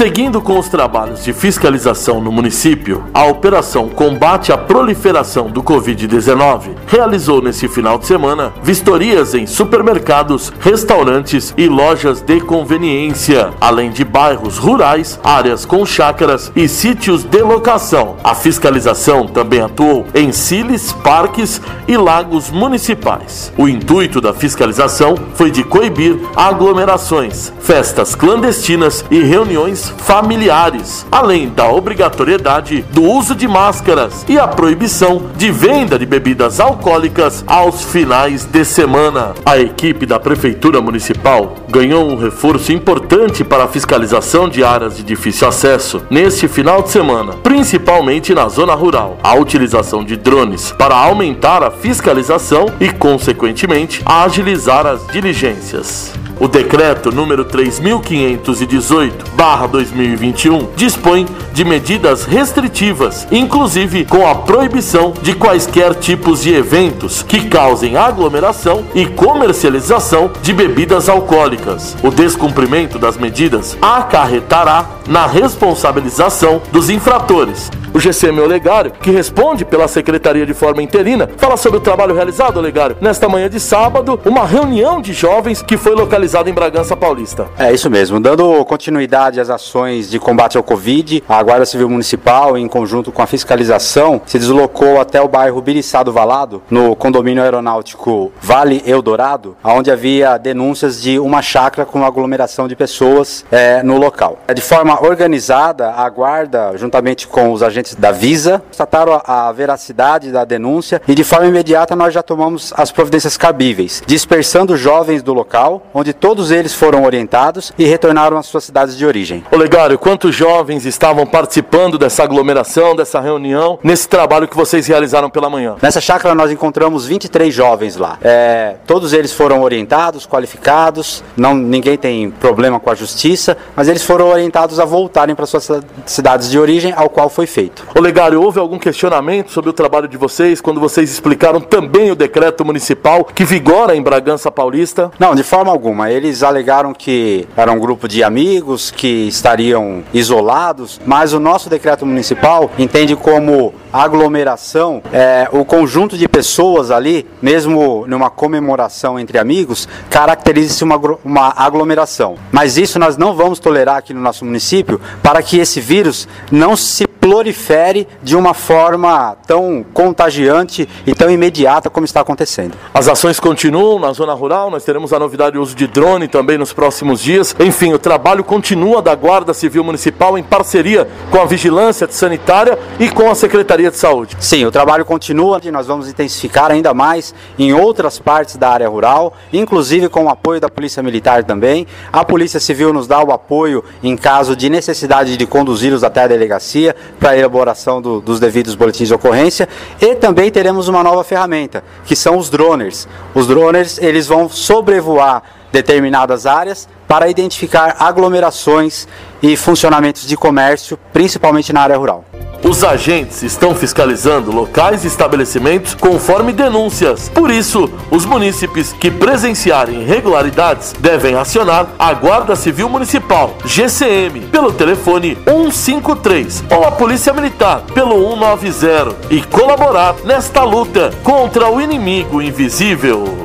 Seguindo com os trabalhos de fiscalização no município, a Operação Combate à Proliferação do Covid-19 realizou nesse final de semana vistorias em supermercados, restaurantes e lojas de conveniência, além de bairros rurais, áreas com chácaras e sítios de locação. A fiscalização também atuou em ciles, parques e lagos municipais. O intuito da fiscalização foi de coibir aglomerações, festas clandestinas e reuniões familiares, além da obrigatoriedade do uso de máscaras e a proibição de venda de bebidas alcoólicas aos finais de semana. A equipe da Prefeitura Municipal ganhou um reforço importante para a fiscalização de áreas de difícil acesso neste final de semana, principalmente na zona rural. A utilização de drones para aumentar a fiscalização e, consequentemente, agilizar as diligências. O decreto número 3518/2021 dispõe de medidas restritivas, inclusive com a proibição de quaisquer tipos de eventos que causem aglomeração e comercialização de bebidas alcoólicas. O descumprimento das medidas acarretará na responsabilização dos infratores. O GCM Olegário, que responde pela secretaria de forma interina, fala sobre o trabalho realizado, Olegário, nesta manhã de sábado, uma reunião de jovens que foi localizada em Bragança Paulista. É isso mesmo, dando continuidade às ações de combate ao Covid, a Guarda Civil Municipal, em conjunto com a fiscalização, se deslocou até o bairro Biriçá do Valado, no condomínio aeronáutico Vale Eldorado, onde havia denúncias de uma chácara com aglomeração de pessoas é, no local. De forma organizada, a Guarda, juntamente com os agentes agentes da Visa, constataram a, a veracidade da denúncia e de forma imediata nós já tomamos as providências cabíveis, dispersando jovens do local, onde todos eles foram orientados e retornaram às suas cidades de origem. Olegário, quantos jovens estavam participando dessa aglomeração, dessa reunião, nesse trabalho que vocês realizaram pela manhã? Nessa chácara nós encontramos 23 jovens lá. É, todos eles foram orientados, qualificados, não ninguém tem problema com a justiça, mas eles foram orientados a voltarem para suas cidades de origem, ao qual foi feito feito. Olegário, houve algum questionamento sobre o trabalho de vocês quando vocês explicaram também o decreto municipal que vigora em Bragança Paulista? Não, de forma alguma. Eles alegaram que era um grupo de amigos que estariam isolados, mas o nosso decreto municipal entende como aglomeração é, o conjunto de pessoas ali, mesmo numa comemoração entre amigos, caracteriza-se uma, uma aglomeração. Mas isso nós não vamos tolerar aqui no nosso município para que esse vírus não se prolifere de uma forma tão contagiante e tão imediata como está acontecendo. As ações continuam na zona rural, nós teremos a novidade do uso de drone também nos próximos dias. Enfim, o trabalho continua da Guarda Civil Municipal em parceria com a Vigilância Sanitária e com a Secretaria de Saúde. Sim, o trabalho continua e nós vamos intensificar ainda mais em outras partes da área rural, inclusive com o apoio da Polícia Militar também. A Polícia Civil nos dá o apoio em caso de necessidade de conduzi-los até a delegacia para a elaboração do, dos devidos boletins de ocorrência e também teremos uma nova ferramenta, que são os droners. Os droners, eles vão sobrevoar determinadas áreas para identificar aglomerações e funcionamentos de comércio, principalmente na área rural. Os agentes estão fiscalizando locais e estabelecimentos conforme denúncias. Por isso, os munícipes que presenciarem irregularidades devem acionar a Guarda Civil Municipal, GCM, pelo telefone 153 ou a Polícia Militar pelo 190 e colaborar nesta luta contra o inimigo invisível.